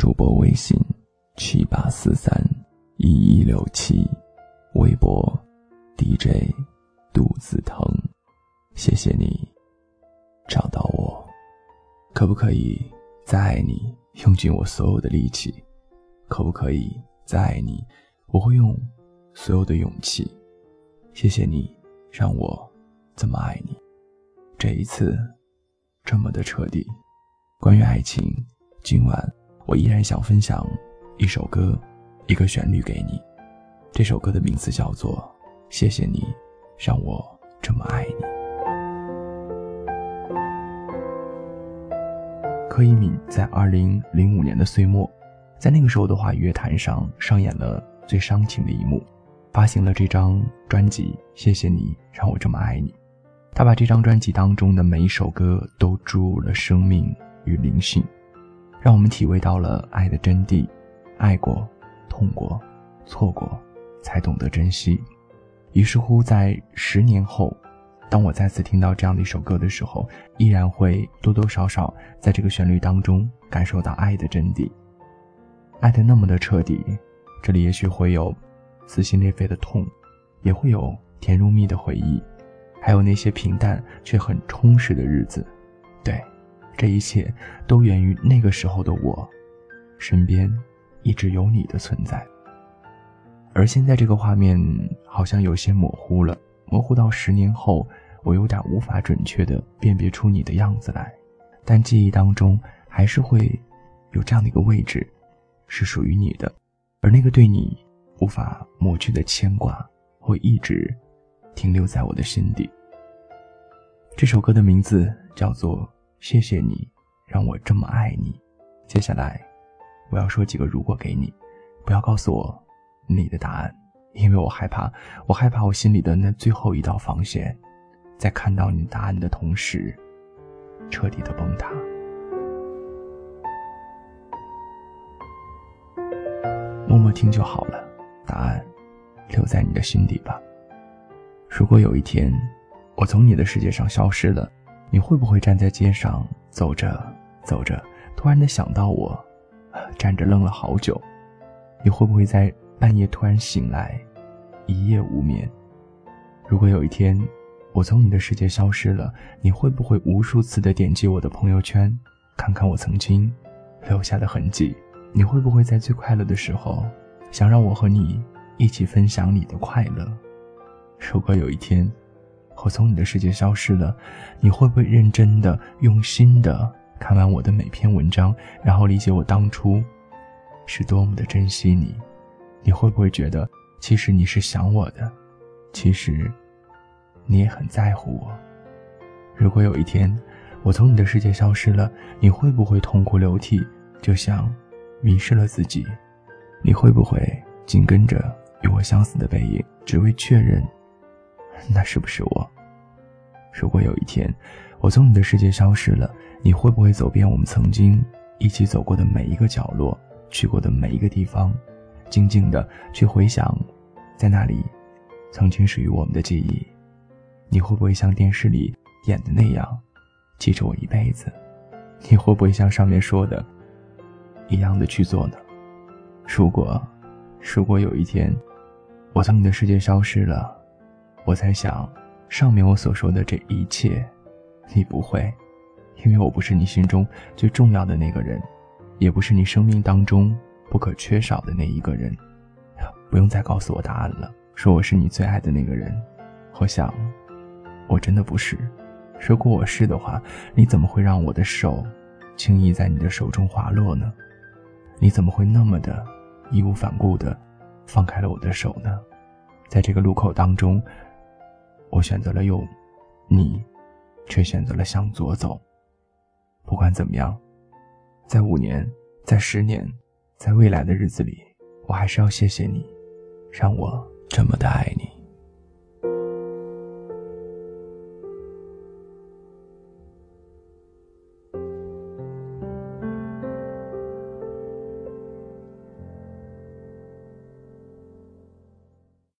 主播微信：七八四三一一六七，微博：DJ 肚子疼。谢谢你找到我，可不可以再爱你，用尽我所有的力气？可不可以再爱你，我会用所有的勇气。谢谢你让我这么爱你，这一次这么的彻底。关于爱情，今晚我依然想分享一首歌，一个旋律给你。这首歌的名字叫做《谢谢你让我这么爱你》。柯以敏在二零零五年的岁末，在那个时候的华语乐坛上上演了最伤情的一幕，发行了这张专辑《谢谢你让我这么爱你》。他把这张专辑当中的每一首歌都注入了生命。与灵性，让我们体味到了爱的真谛。爱过，痛过，错过，才懂得珍惜。于是乎，在十年后，当我再次听到这样的一首歌的时候，依然会多多少少在这个旋律当中感受到爱的真谛。爱的那么的彻底，这里也许会有撕心裂肺的痛，也会有甜如蜜的回忆，还有那些平淡却很充实的日子。对。这一切都源于那个时候的我，身边一直有你的存在。而现在这个画面好像有些模糊了，模糊到十年后，我有点无法准确的辨别出你的样子来。但记忆当中还是会有这样的一个位置，是属于你的，而那个对你无法抹去的牵挂，会一直停留在我的心底。这首歌的名字叫做。谢谢你，让我这么爱你。接下来，我要说几个如果给你，不要告诉我你的答案，因为我害怕，我害怕我心里的那最后一道防线，在看到你答案的同时，彻底的崩塌。默默听就好了，答案留在你的心底吧。如果有一天，我从你的世界上消失了。你会不会站在街上走着走着，突然的想到我，站着愣了好久？你会不会在半夜突然醒来，一夜无眠？如果有一天我从你的世界消失了，你会不会无数次的点击我的朋友圈，看看我曾经留下的痕迹？你会不会在最快乐的时候，想让我和你一起分享你的快乐？如果有一天，我从你的世界消失了，你会不会认真的、用心的看完我的每篇文章，然后理解我当初是多么的珍惜你？你会不会觉得，其实你是想我的，其实你也很在乎我？如果有一天我从你的世界消失了，你会不会痛哭流涕，就像迷失了自己？你会不会紧跟着与我相似的背影，只为确认？那是不是我？如果有一天，我从你的世界消失了，你会不会走遍我们曾经一起走过的每一个角落，去过的每一个地方，静静的去回想，在那里，曾经属于我们的记忆？你会不会像电视里演的那样，记着我一辈子？你会不会像上面说的一样的去做呢？如果，如果有一天，我从你的世界消失了。我在想，上面我所说的这一切，你不会，因为我不是你心中最重要的那个人，也不是你生命当中不可缺少的那一个人。不用再告诉我答案了，说我是你最爱的那个人。我想，我真的不是。如果我是的话，你怎么会让我的手轻易在你的手中滑落呢？你怎么会那么的义无反顾的放开了我的手呢？在这个路口当中。我选择了右，你却选择了向左走。不管怎么样，在五年，在十年，在未来的日子里，我还是要谢谢你，让我这么的爱你。